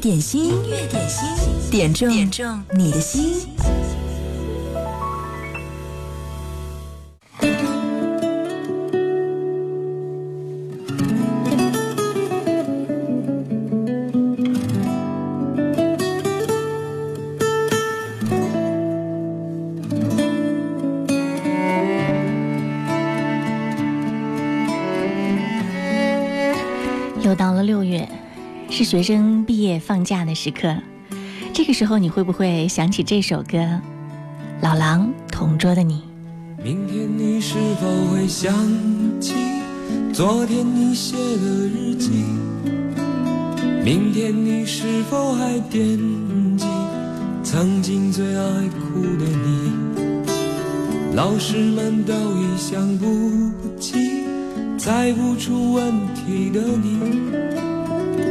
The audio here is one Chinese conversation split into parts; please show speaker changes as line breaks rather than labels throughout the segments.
点心，音乐点心，点中点中你的心。
学生毕业放假的时刻。这个时候，你会不会想起这首歌《老狼同桌的你》？
明天你是否会想起昨天你写的日记？明天你是否还惦记曾经最爱哭的你？老师们都已想不起猜不出问题的你，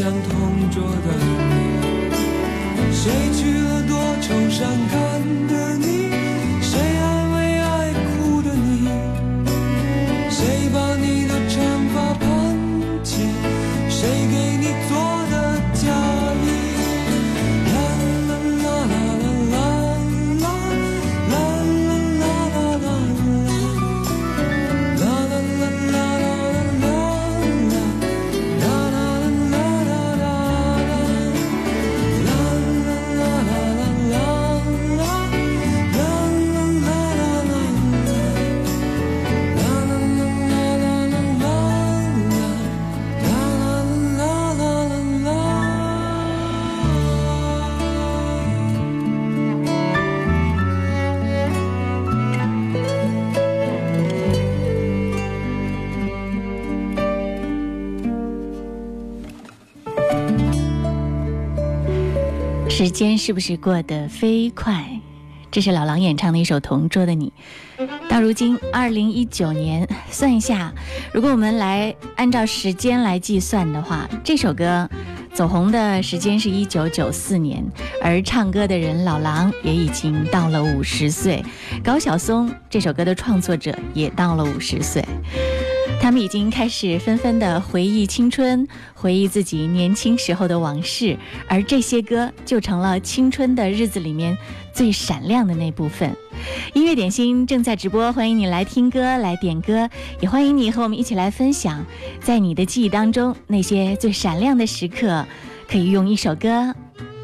像同桌的你。谁娶了多愁善感的你？谁安慰爱哭的你？谁把你的长发盘起？谁给你做
时间是不是过得飞快？这是老狼演唱的一首《同桌的你》。到如今，二零一九年，算一下，如果我们来按照时间来计算的话，这首歌走红的时间是一九九四年，而唱歌的人老狼也已经到了五十岁，高晓松这首歌的创作者也到了五十岁。他们已经开始纷纷的回忆青春，回忆自己年轻时候的往事，而这些歌就成了青春的日子里面最闪亮的那部分。音乐点心正在直播，欢迎你来听歌、来点歌，也欢迎你和我们一起来分享，在你的记忆当中那些最闪亮的时刻，可以用一首歌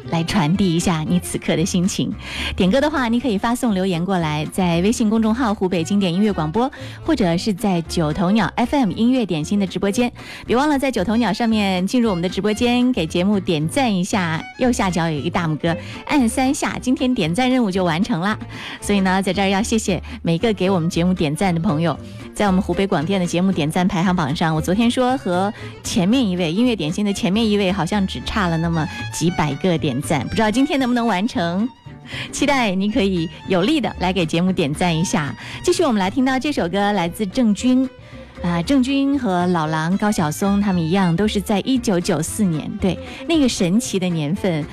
来传递一下你此刻的心情。点歌的话，你可以发送留言过来，在微信公众号“湖北经典音乐广播”，或者是在九头鸟 FM 音乐点心的直播间。别忘了在九头鸟上面进入我们的直播间，给节目点赞一下。右下角有一个大拇哥，按三下，今天点赞任务就完成了。所以呢，在这儿要谢谢每个给我们节目点赞的朋友。在我们湖北广电的节目点赞排行榜上，我昨天说和前面一位音乐点心的前面一位好像只差了那么几百个点赞，不知道今天能不能完成？期待你可以有力的来给节目点赞一下。继续，我们来听到这首歌，来自郑钧。啊，郑钧和老狼高晓松他们一样，都是在一九九四年，对那个神奇的年份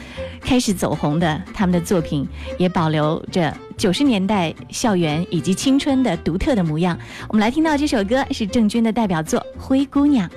开始走红的。他们的作品也保留着九十年代校园以及青春的独特的模样。我们来听到这首歌是郑钧的代表作《灰姑娘》。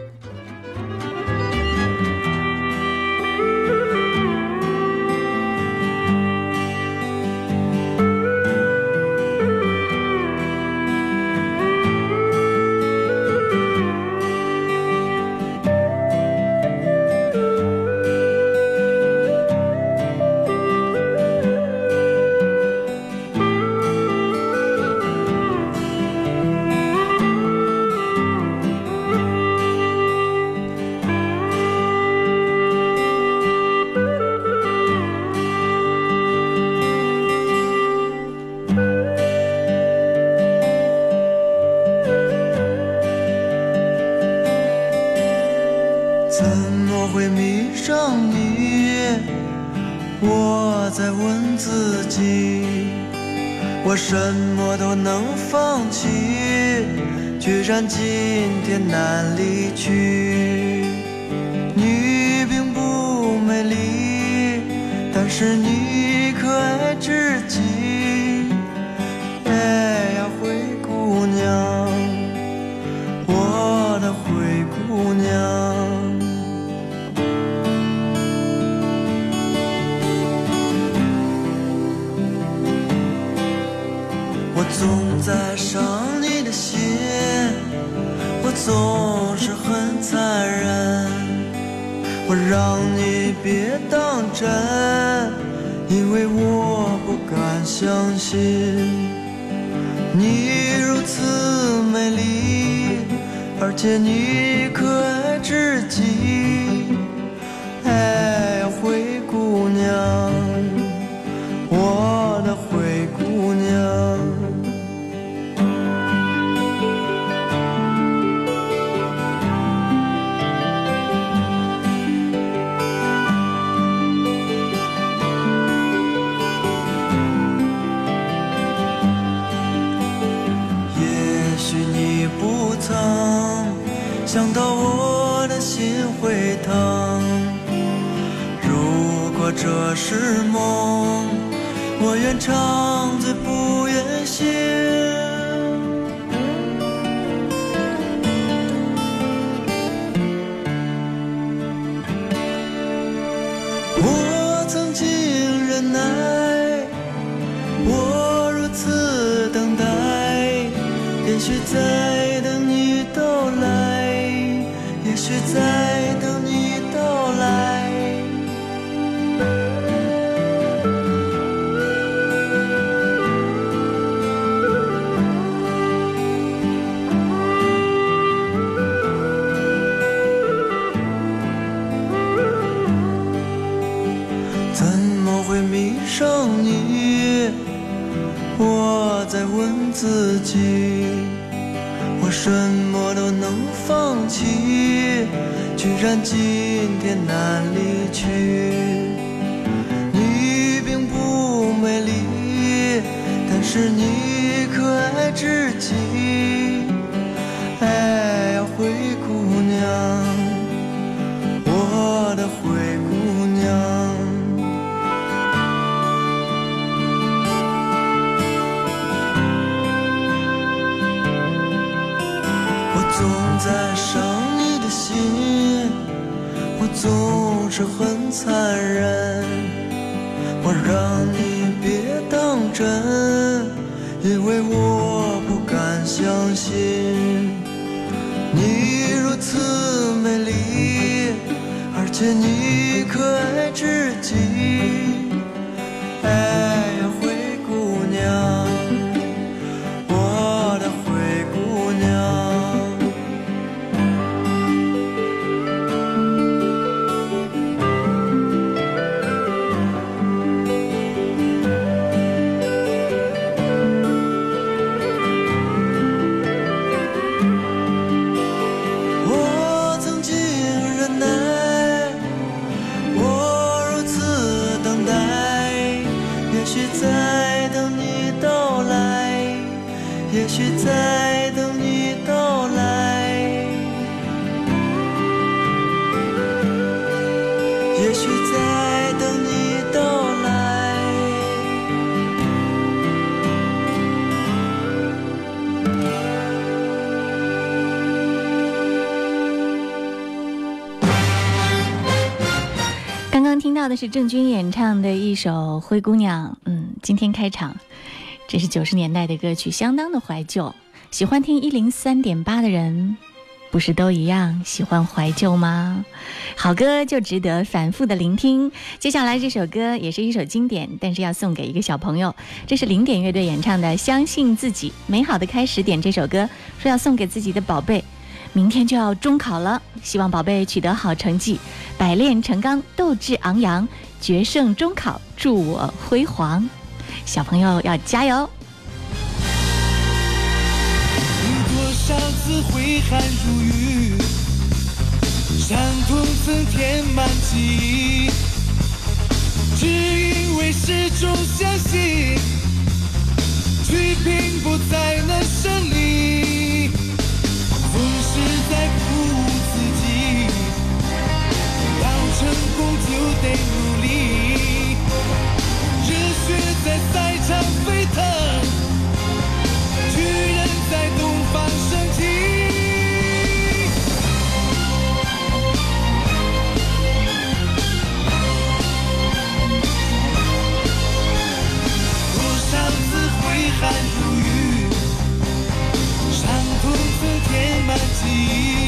是你可爱至极。哎呀，灰姑娘，我的灰姑娘，我总在伤你的心，我。总是很残忍，我让你别当真，我不敢相信你如此美丽，而且你可爱至
到的是郑钧演唱的一首《灰姑娘》。嗯，今天开场，这是九十年代的歌曲，相当的怀旧。喜欢听一零三点八的人，不是都一样喜欢怀旧吗？好歌就值得反复的聆听。接下来这首歌也是一首经典，但是要送给一个小朋友。这是零点乐队演唱的《相信自己，美好的开始点》这首歌，说要送给自己的宝贝。明天就要中考了，希望宝贝取得好成绩，百炼成钢，斗志昂扬，决胜中考，祝我辉煌。小朋友要加油！
多少次挥汗如雨，伤痛曾填满记忆，只因为始终相信，去拼搏才能胜利。是在鼓舞自己，要成功就得努力，热血在赛场沸腾，巨人在东方升起。多少次挥汗如雨，填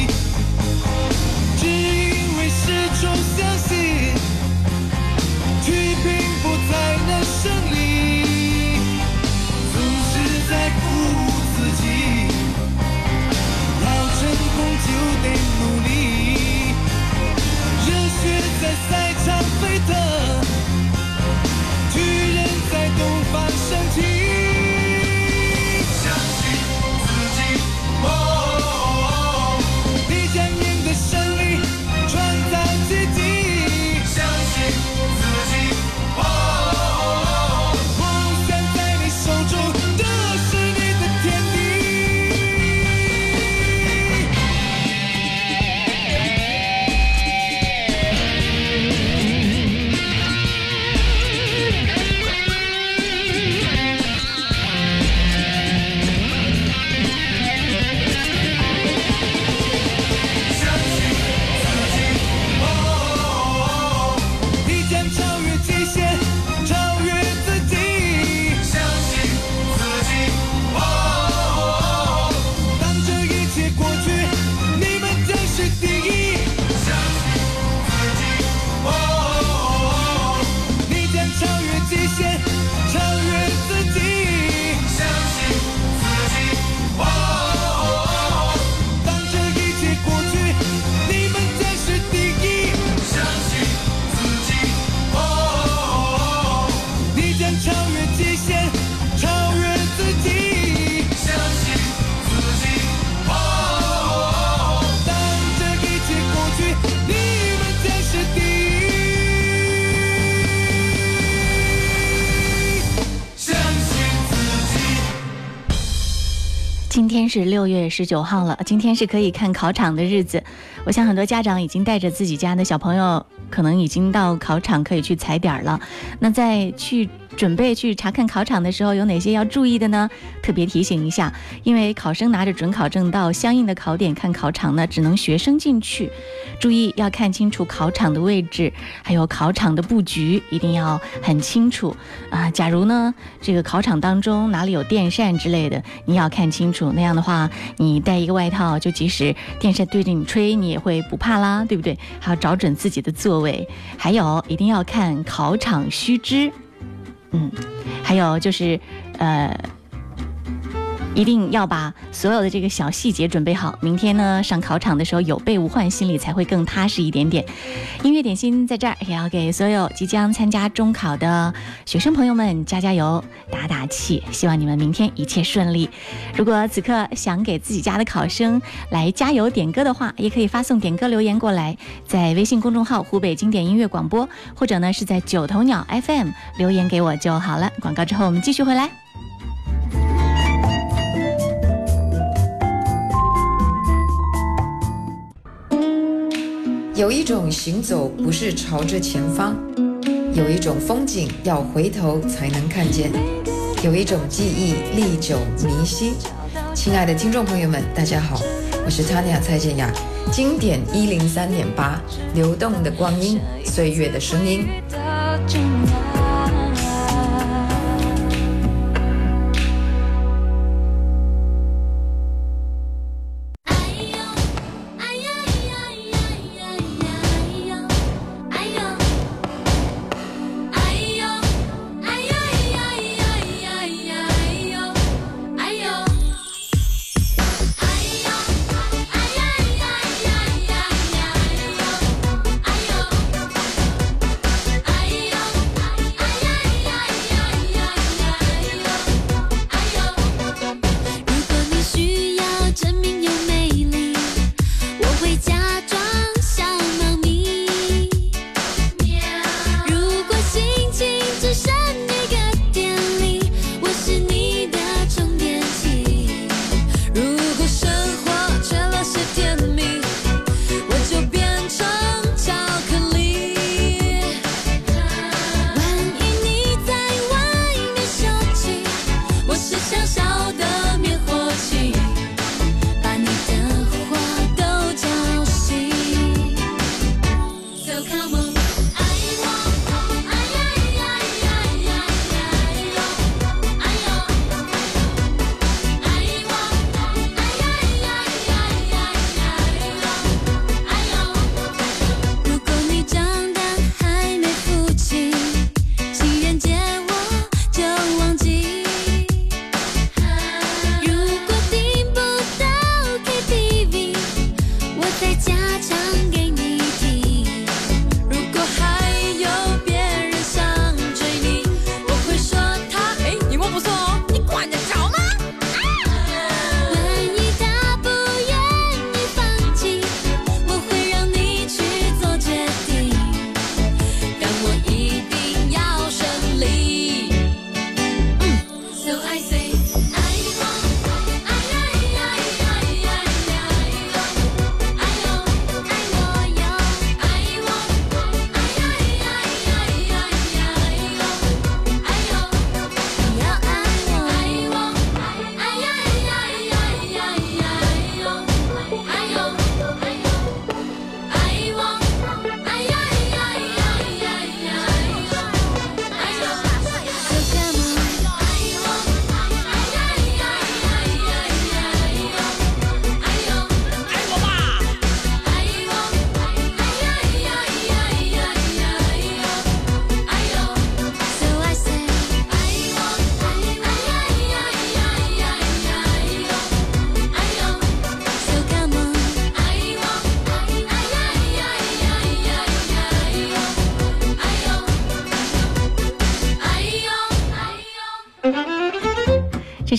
是
六月十九号了，今天是可以看考场的日子。我想很多家长已经带着自己家的小朋友，可能已经到考场可以去踩点儿了。那在去。准备去查看考场的时候，有哪些要注意的呢？特别提醒一下，因为考生拿着准考证到相应的考点看考场呢，只能学生进去。注意要看清楚考场的位置，还有考场的布局，一定要很清楚啊。假如呢，这个考场当中哪里有电扇之类的，你要看清楚。那样的话，你带一个外套，就即使电扇对着你吹，你也会不怕啦，对不对？还要找准自己的座位，还有一定要看考场须知。嗯，还有就是，呃。一定要把所有的这个小细节准备好，明天呢上考场的时候有备无患，心里才会更踏实一点点。音乐点心在这儿也要给所有即将参加中考的学生朋友们加加油、打打气，希望你们明天一切顺利。如果此刻想给自己家的考生来加油点歌的话，也可以发送点歌留言过来，在微信公众号“湖北经典音乐广播”或者呢是在九头鸟 FM 留言给我就好了。广告之后我们继续回来。
有一种行走不是朝着前方，有一种风景要回头才能看见，有一种记忆历久弥新。亲爱的听众朋友们，大家好，我是 Tanya 蔡健雅。
经典一零三点八，流动的光阴，岁月的声音。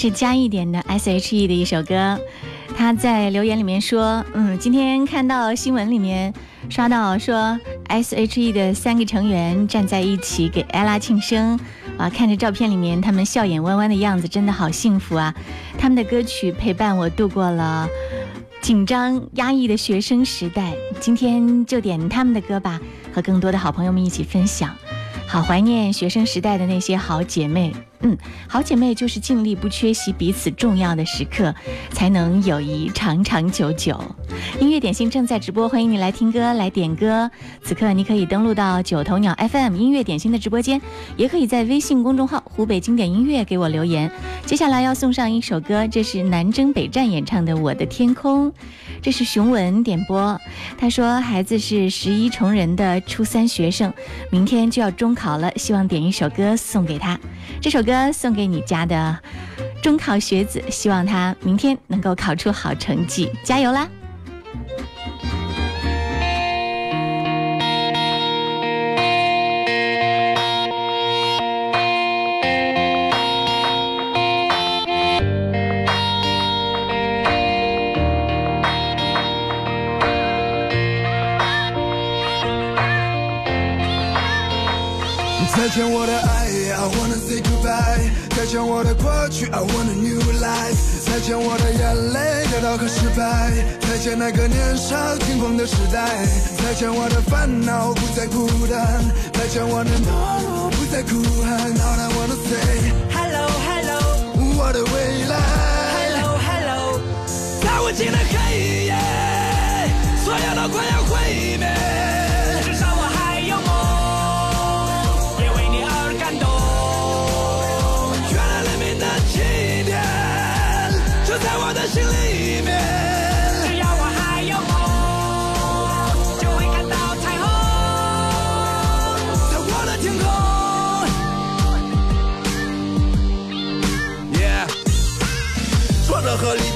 是加一点的 S.H.E 的一首歌，他在留言里面说，嗯，今天看到新闻里面刷到说 S.H.E 的三个成员站在一起给 ella 庆生，啊，看着照片里面他们笑眼弯弯的样子，真的好幸福啊！他们的歌曲陪伴我度过了紧张压抑的学生时代，今天就点他们的歌吧，和更多的好朋友们一起分享，好怀念学生时代的那些好姐妹。嗯，好姐妹就是尽力不缺席彼此重要的时刻，才能友谊长长久久。音乐点心正在直播，欢迎你来听歌来点歌。此刻你可以登录到九头鸟 FM 音乐点心的直播间，也可以在微信公众号湖北经典音乐给我留言。接下来要送上一首歌，这是南征北战演唱的《我的天空》，这是熊文点播。他说孩子是十一重人的初三学生，明天就要中考了，希望点一首歌送给他。这首歌送给你家的中考学子，希望他明天能够考出好成绩，加油啦！
再见我的爱见我的过去，I want a new life。再见我的眼泪，跌倒和失败。再见那个年少轻狂的时代。再见我的烦恼，不再孤单。再见我的懦弱，不再哭喊。All I wanna say hello hello，我的未来。Hello hello，在无尽的黑夜，
所有都快要毁灭。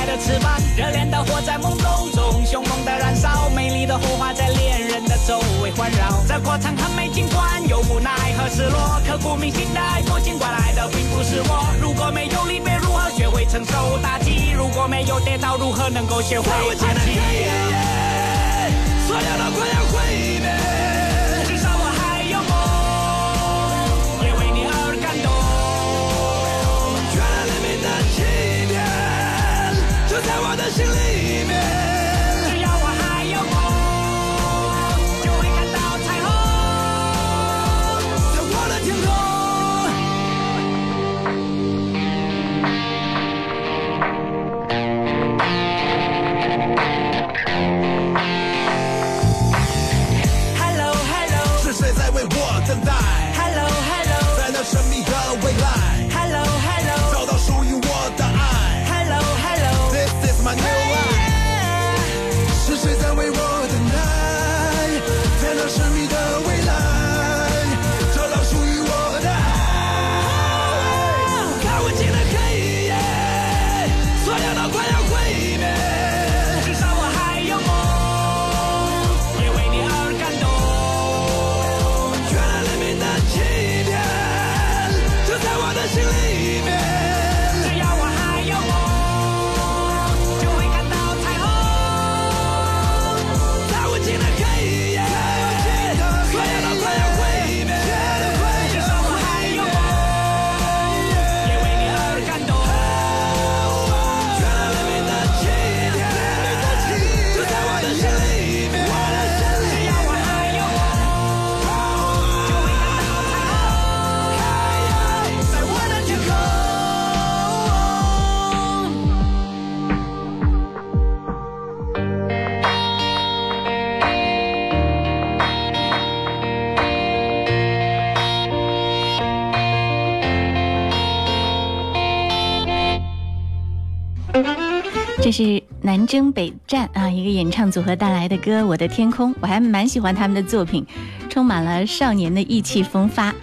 开的翅膀。热恋的火在梦中中凶猛的燃烧，美丽的火花在恋人的周围环绕。这过程很美，尽管有无奈和失落，刻骨铭心的爱过，尽管来的并不是我。如果没有离别，如何学会承受打击？如果没有跌倒，如何能够学会爬起？所有的快要
南征北战啊，一个演唱组合带来的歌《我的天空》，我还蛮喜欢他们的作品，充满了少年的意气风发。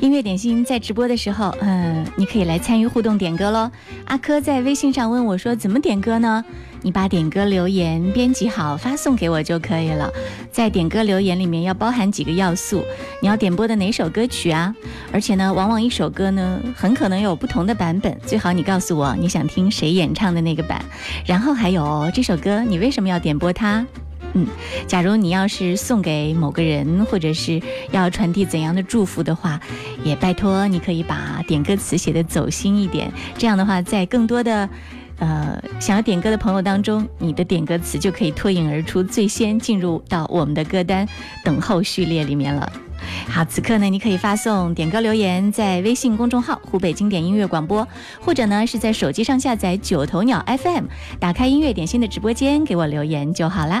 音乐点心在直播的时候，嗯、你可以来参与互动点歌喽。阿珂在微信上问我说，怎么点歌呢？你把点歌留言编辑好发送给我就可以了。在点歌留言里面要包含几个要素，你要点播的哪首歌曲啊？而且呢，往往一首歌呢很可能有不同的版本，最好你告诉我你想听谁演唱的那个版。然后还有这首歌你为什么要点播它？嗯，假如你要是送给某个人，或者是要传递怎样的祝福的话，也拜托你可以把点歌词写的走心一点。这样的话，在更多的呃想要点歌的朋友当中，你的点歌词就可以脱颖而出，最先进入到我们的歌单等候序列里面了。好，此刻呢，你可以发送点歌留言，在微信公众号“湖北经典音乐广播”，或者呢是在手机上下载九头鸟 FM，打开音乐点心的直播间，给我留言就好啦。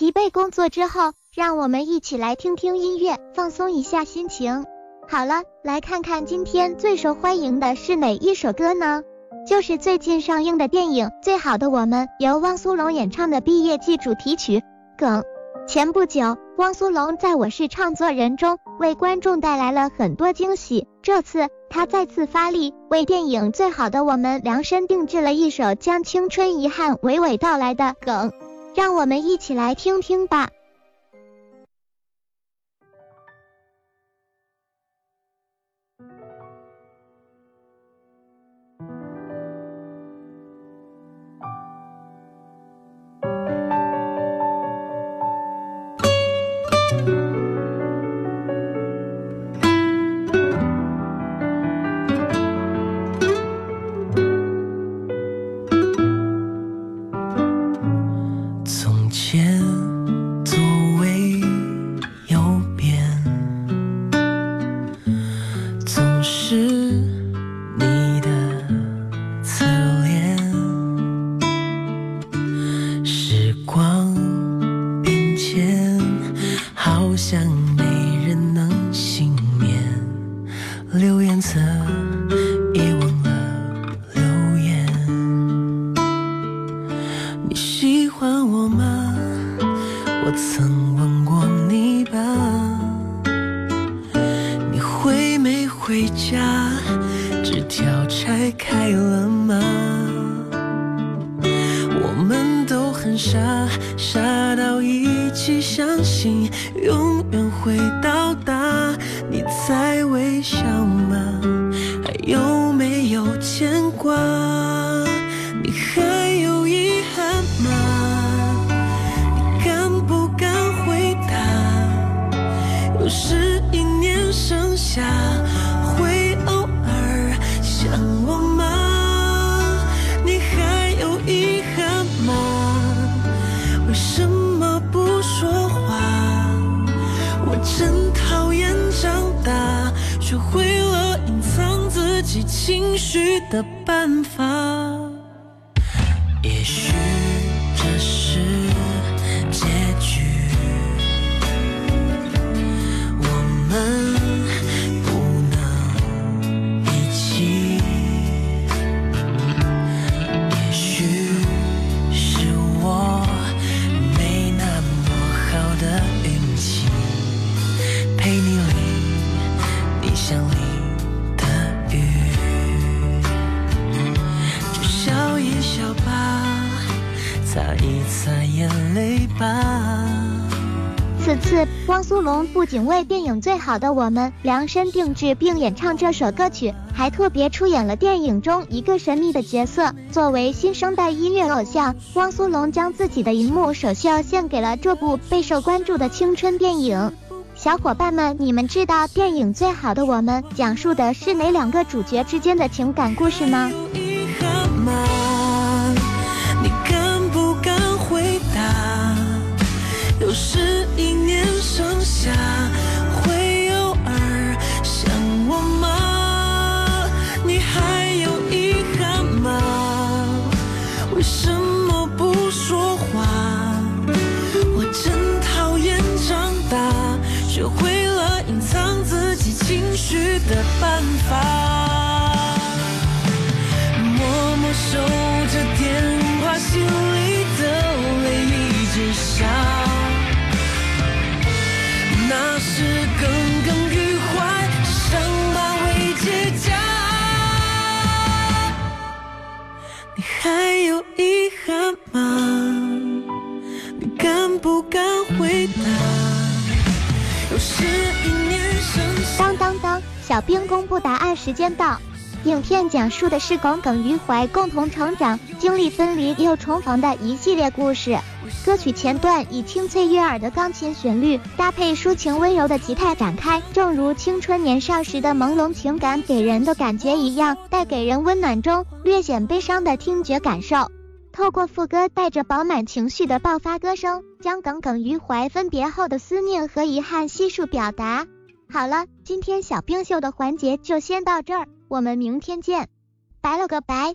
疲惫工作之后，让我们一起来听听音乐，放松一下心情。好了，来看看今天最受欢迎的是哪一首歌呢？就是最近上映的电影《最好的我们》，由汪苏泷演唱的毕业季主题曲《梗》。前不久，汪苏泷在我是唱作人中为观众带来了很多惊喜。这次他再次发力，为电影《最好的我们》量身定制了一首将青春遗憾娓娓道来的梗，让我们一起来听听吧。
我曾问过你吧，你回没回家？纸条拆开了吗？我们都很傻，傻到一起相信。许擦一擦眼泪吧。
此次，汪苏泷不仅为电影《最好的我们》量身定制并演唱这首歌曲，还特别出演了电影中一个神秘的角色。作为新生代音乐偶像，汪苏泷将自己的荧幕首秀献给了这部备受关注的青春电影。小伙伴们，你们知道电影《最好的我们》讲述的是哪两个主角之间的情感故事吗？
又是一年盛夏，会偶尔想我吗？你还有遗憾吗？为什么不说话？我真讨厌长大，学会了隐藏自己情绪的办法，
小兵公布答案时间到。影片讲述的是耿耿于怀、共同成长、经历分离又重逢的一系列故事。歌曲前段以清脆悦耳的钢琴旋律搭配抒情温柔的吉他展开，正如青春年少时的朦胧情感给人的感觉一样，带给人温暖中略显悲伤的听觉感受。透过副歌带着饱满情绪的爆发歌声，将耿耿于怀、分别后的思念和遗憾悉数表达。好了，今天小冰秀的环节就先到这儿。我们明天见，拜了个拜。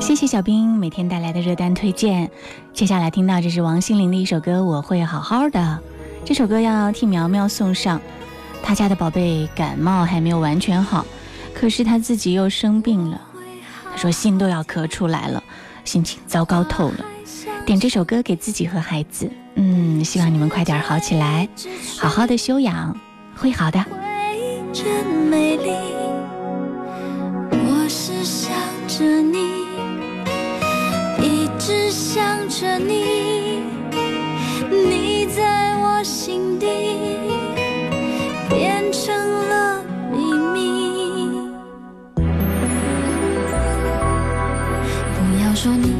谢谢小冰每天带来的热单推荐。接下来听到这是王心凌的一首歌，我会好好的。这首歌要替苗苗送上，他家的宝贝感冒还没有完全好，可是他自己又生病了，他说心都要咳出来了，心情糟糕透了。点这首歌给自己和孩子。嗯，希望你们快点好起来，好好的休养，会好的。
真美丽，我是想着你，一直想着你，你在我心底变成了秘密。不要说你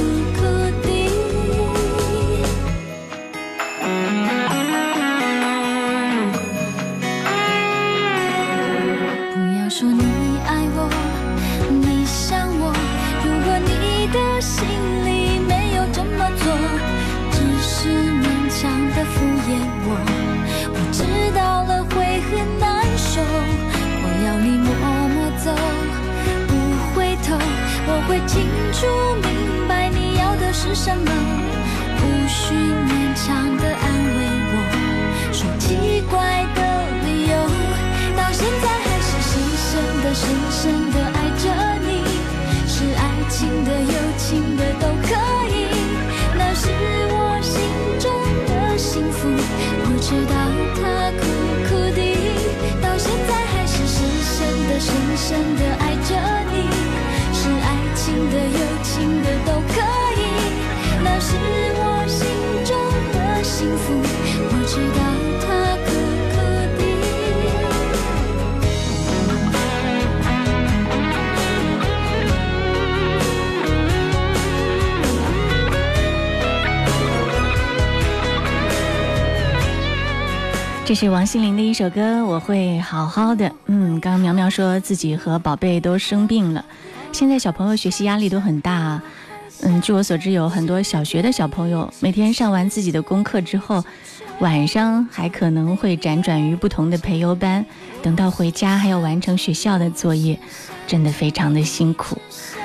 楚明白你要的是什么，无需勉强的安慰我，说奇怪的理由，到现在还是深深的、深深的爱着你，是爱情的、友情的都可以，那是我心中的幸福。我知道它苦苦的，到现在还是深深的、深深的
这是王心凌的一首歌，我会好好的。嗯，刚刚苗苗说自己和宝贝都生病了，现在小朋友学习压力都很大。嗯，据我所知，有很多小学的小朋友每天上完自己的功课之后，晚上还可能会辗转于不同的培优班，等到回家还要完成学校的作业，真的非常的辛苦。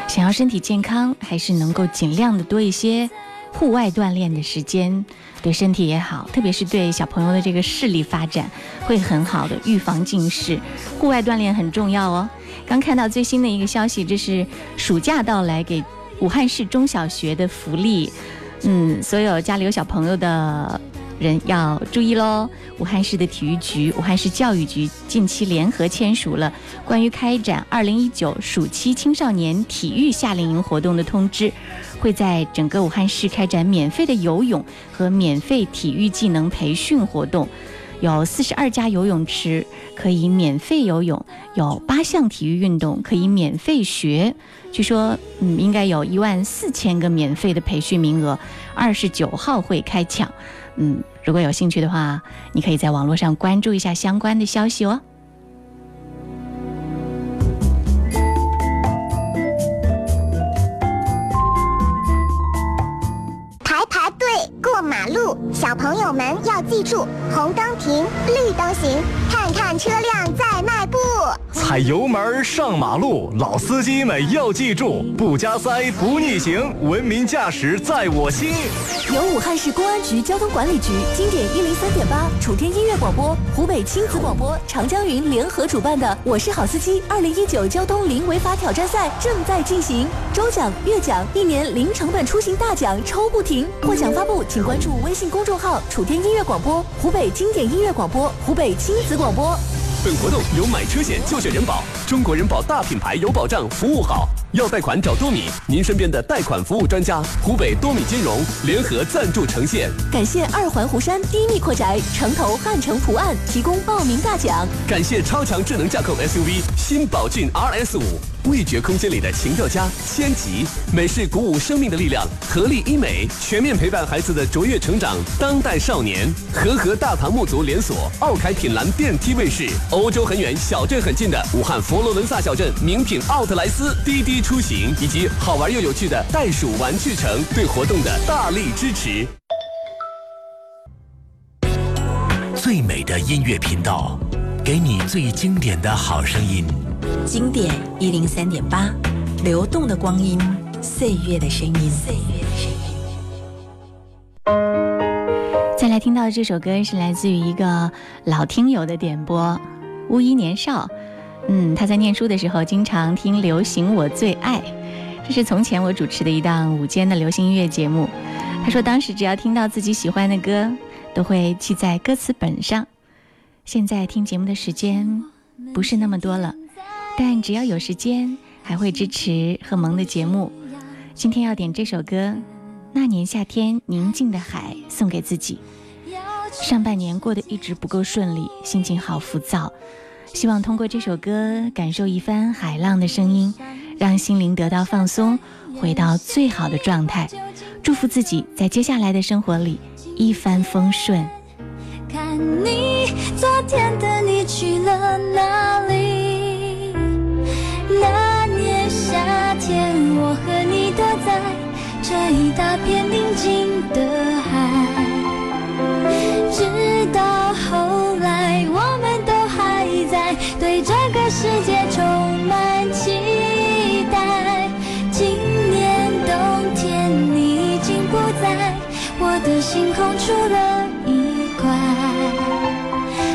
想要身体健康，还是能够尽量的多一些户外锻炼的时间，对身体也好，特别是对小朋友的这个视力发展会很好的，预防近视。户外锻炼很重要哦。刚看到最新的一个消息，这是暑假到来给武汉市中小学的福利。嗯，所有家里有小朋友的人要注意喽！武汉市的体育局、武汉市教育局近期联合签署了关于开展2019暑期青少年体育夏令营活动的通知，会在整个武汉市开展免费的游泳和免费体育技能培训活动。有四十二家游泳池可以免费游泳，有八项体育运动可以免费学。据说，嗯，应该有一万四千个免费的培训名额，二十九号会开抢。嗯，如果有兴趣的话，你可以在网络上关注一下相关的消息哦。
排排队过马路，小朋友们要记住，红灯停，绿灯行，看看车辆在迈步。
踩油门上马路，老司机们要记住，不加塞不逆行，文明驾驶在我心。
由武汉市公安局交通管理局、经典一零三点八、楚天音乐广播、湖北亲子广播、长江云联合主办的《我是好司机》二零一九交通零违法挑战赛正在进行，周奖、月奖、一年零成本出行大奖抽不停。获奖发布，请关注微信公众号“楚天音乐广播”、湖北经典音乐广播、湖北亲子广播。
本活动有买车险就选人保，中国人保大品牌有保障，服务好。
要贷款找多米，您身边的贷款服务专家，湖北多米金融联合赞助呈现。
感谢二环湖山低密阔宅城投汉城图案提供报名大奖。
感谢超强智能驾控 SUV 新宝骏 RS 五，味觉空间里的情调家千吉，美式鼓舞生命的力量，合力医美全面陪伴孩子的卓越成长，当代少年。和和大唐木族连锁，奥凯品蓝电梯卫士，欧洲很远，小镇很近的武汉佛罗伦萨小镇名品奥特莱斯滴滴出行，以及好玩又有趣的袋鼠玩具城对活动的大力支持。
最美的音乐频道，给你最经典的好声音。
经典一零三点八，流动的光阴，岁月的声音。岁月的声
音。再来听到的这首歌是来自于一个老听友的点播，乌衣年少。嗯，他在念书的时候经常听流行，我最爱。这是从前我主持的一档午间的流行音乐节目。他说当时只要听到自己喜欢的歌。都会记在歌词本上。现在听节目的时间不是那么多了，但只要有时间，还会支持贺萌的节目。今天要点这首歌，《那年夏天宁静的海》，送给自己。上半年过得一直不够顺利，心情好浮躁，希望通过这首歌感受一番海浪的声音，让心灵得到放松，回到最好的状态。祝福自己在接下来的生活里。一帆风顺。
看你，昨天的你去了哪里？那年夏天，我和你躲在这一大片宁静的空出了一块，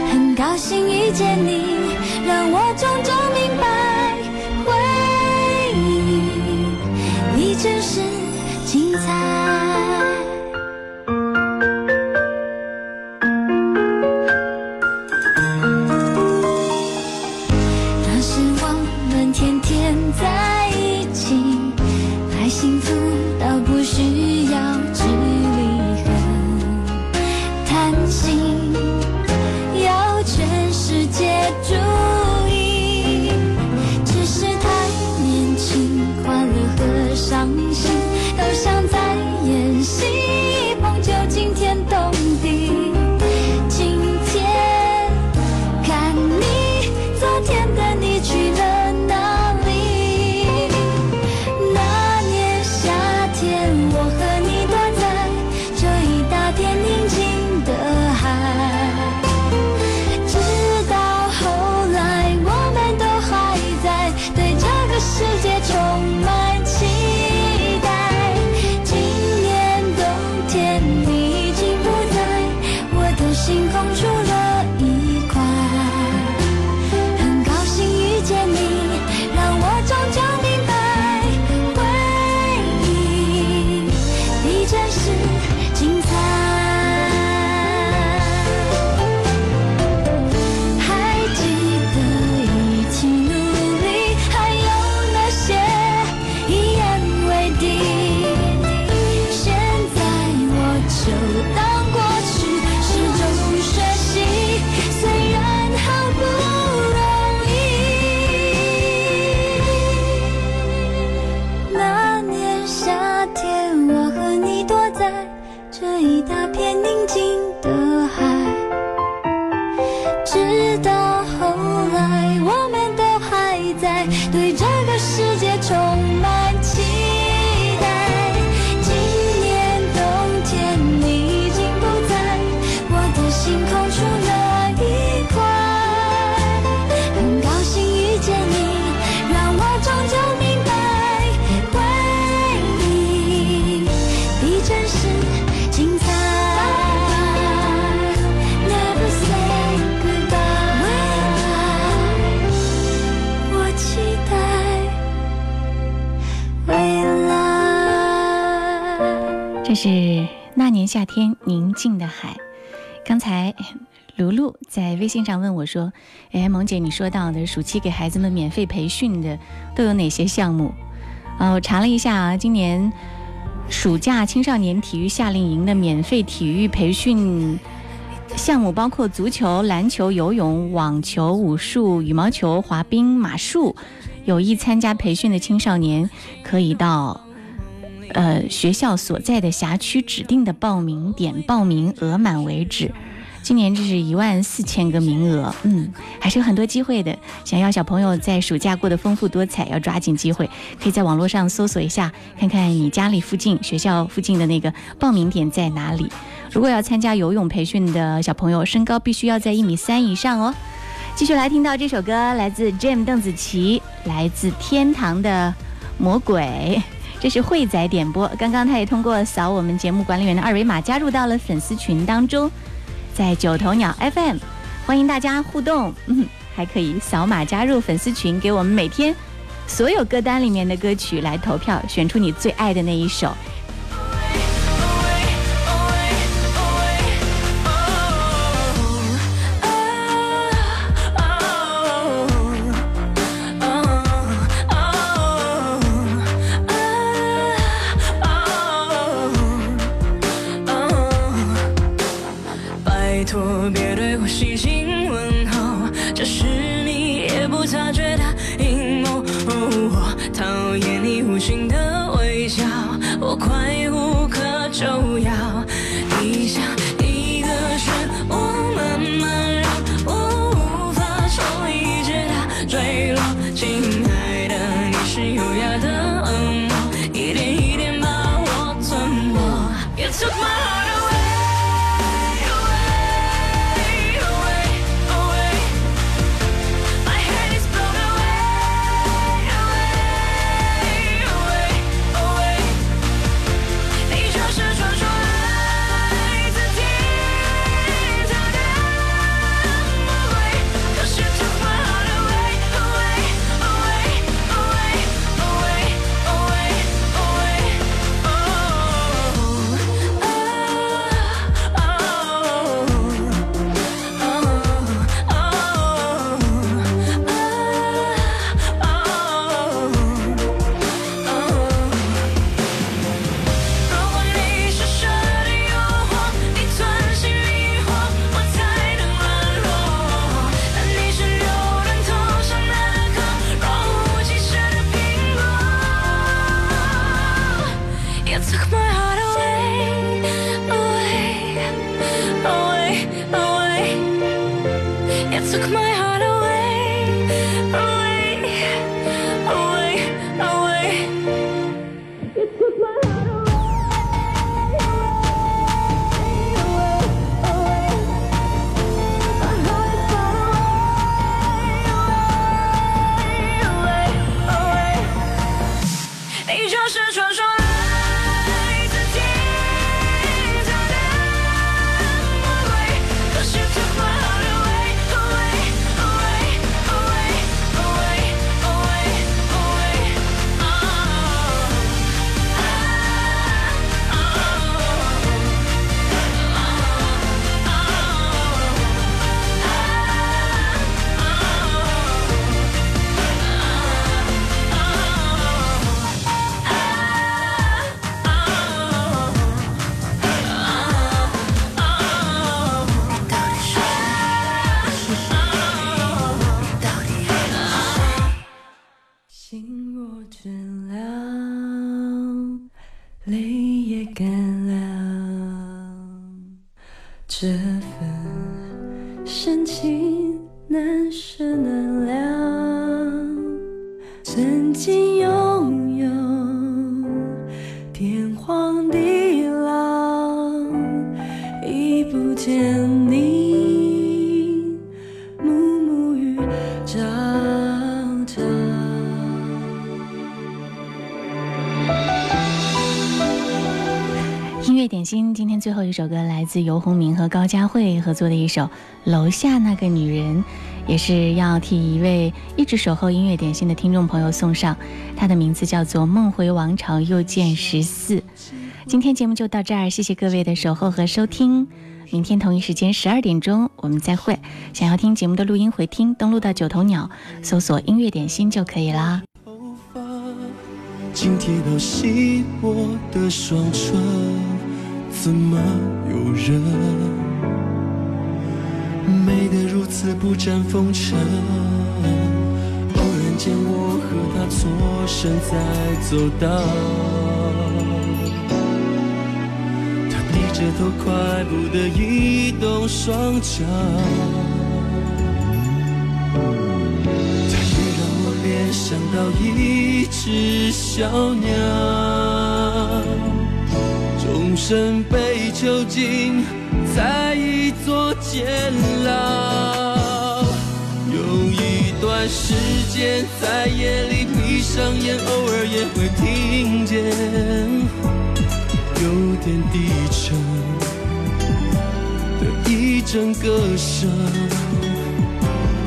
很高兴遇见你，是那年夏天宁静的海。
刚才卢璐在微信上问我说：“哎，萌姐，你说到的暑期给孩子们免费培训的都有哪些项目？”啊，我查了一下啊，今年暑假青少年体育夏令营的免费体育培训项目包括足球、篮球、游泳、网球、武术、羽毛球、滑冰、马术。有意参加培训的青少年可以到呃学校所在的辖区指定的报名点报名，额满为止。今年这是一万四千个名额，嗯，还是有很多机会的。想要小朋友在暑假过得丰富多彩，要抓紧机会。可以在网络上搜索一下，看看你家里附近、学校附近的那个报名点在哪里。如果要参加游泳培训的小朋友，身高必须要在一米三以上哦。继续来听到这首歌，来自 Jam 邓紫棋，来自天堂的魔鬼。这是慧仔点播，刚刚他也通过扫我们节目管理员的二维码加入到了粉丝群当中。在九头鸟 FM，欢迎大家互动，嗯，还可以扫码加入粉丝群，给我们每天所有歌单里面的歌曲来投票，选出你最爱的那一首。
这份深情难舍难了曾经拥有天荒地老已不见
最后一首歌来自尤鸿明和高佳慧合作的一首《楼下那个女人》，也是要替一位一直守候音乐点心的听众朋友送上。他的名字叫做梦回王朝又见十四。今天节目就到这儿，谢谢各位的守候和收听。明天同一时间十二点钟我们再会。想要听节目的录音回听，登录到九头鸟搜索音乐点心就可以啦。
紧贴到稀薄的双唇，怎么有人美得如此不沾风尘？偶然间我和他错身在走道，他低着头快步地移动双脚。他也让我联想到一只小鸟，终身被囚禁在一座监牢。有一段时间在夜里闭上眼，偶尔也会听见有点低沉的一阵歌声，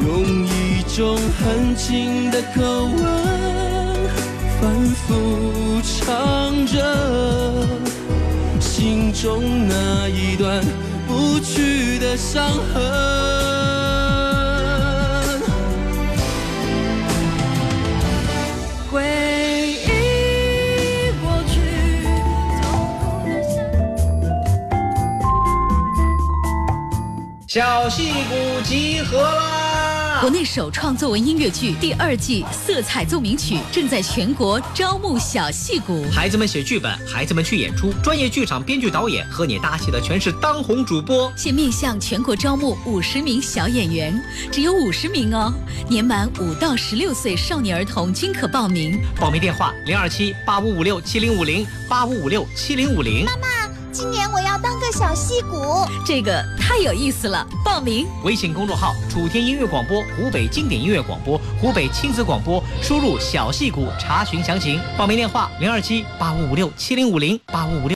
用一。种很轻的口吻，反复唱着心中那一段不去的伤痕。
回忆过去，痛苦的
小戏骨集合啦！
国内首创作文音乐剧第二季《色彩奏鸣曲》正在全国招募小戏骨，
孩子们写剧本，孩子们去演出，专业剧场编剧导演和你搭戏的全是当红主播。
现面向全国招募五十名小演员，只有五十名哦。年满五到十六岁少年儿童均可报名。
报名电话：零二七八五五六七零五零八五五六七零五零。
妈妈。今年我要当个小戏骨，
这个太有意思了！报名
微信公众号“楚天音乐广播”、“湖北经典音乐广播”、“湖北亲子广播”，输入“小戏骨”查询详情。报名电话：零二七八五五六七零五零八五五六。